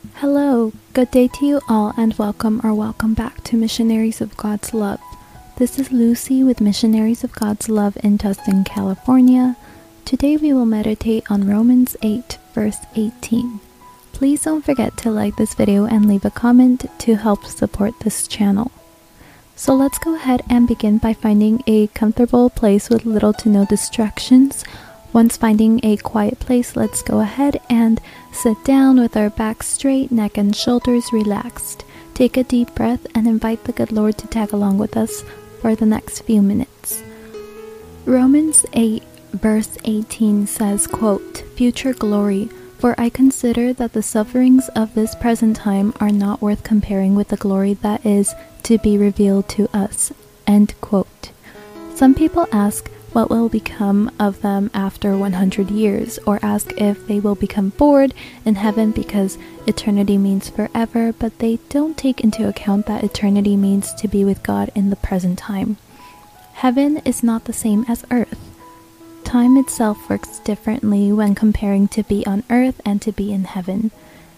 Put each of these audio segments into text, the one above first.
Hello, good day to you all, and welcome or welcome back to Missionaries of God's Love. This is Lucy with Missionaries of God's Love in Tustin, California. Today we will meditate on Romans 8, verse 18. Please don't forget to like this video and leave a comment to help support this channel. So let's go ahead and begin by finding a comfortable place with little to no distractions once finding a quiet place, let's go ahead and sit down with our back straight, neck and shoulders relaxed. Take a deep breath and invite the good Lord to tag along with us for the next few minutes. Romans 8 verse 18 says, quote, Future glory, for I consider that the sufferings of this present time are not worth comparing with the glory that is to be revealed to us. End quote. Some people ask, what will become of them after 100 years, or ask if they will become bored in heaven because eternity means forever, but they don't take into account that eternity means to be with God in the present time. Heaven is not the same as earth. Time itself works differently when comparing to be on earth and to be in heaven.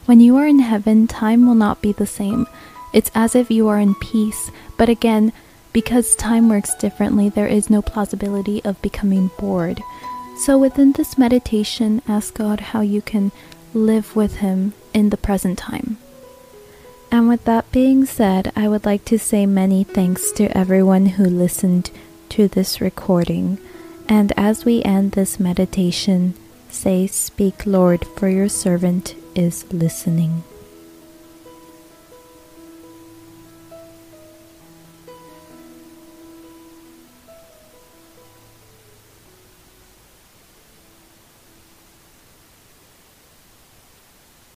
When you are in heaven, time will not be the same. It's as if you are in peace, but again, because time works differently, there is no plausibility of becoming bored. So, within this meditation, ask God how you can live with Him in the present time. And with that being said, I would like to say many thanks to everyone who listened to this recording. And as we end this meditation, say, Speak, Lord, for your servant is listening.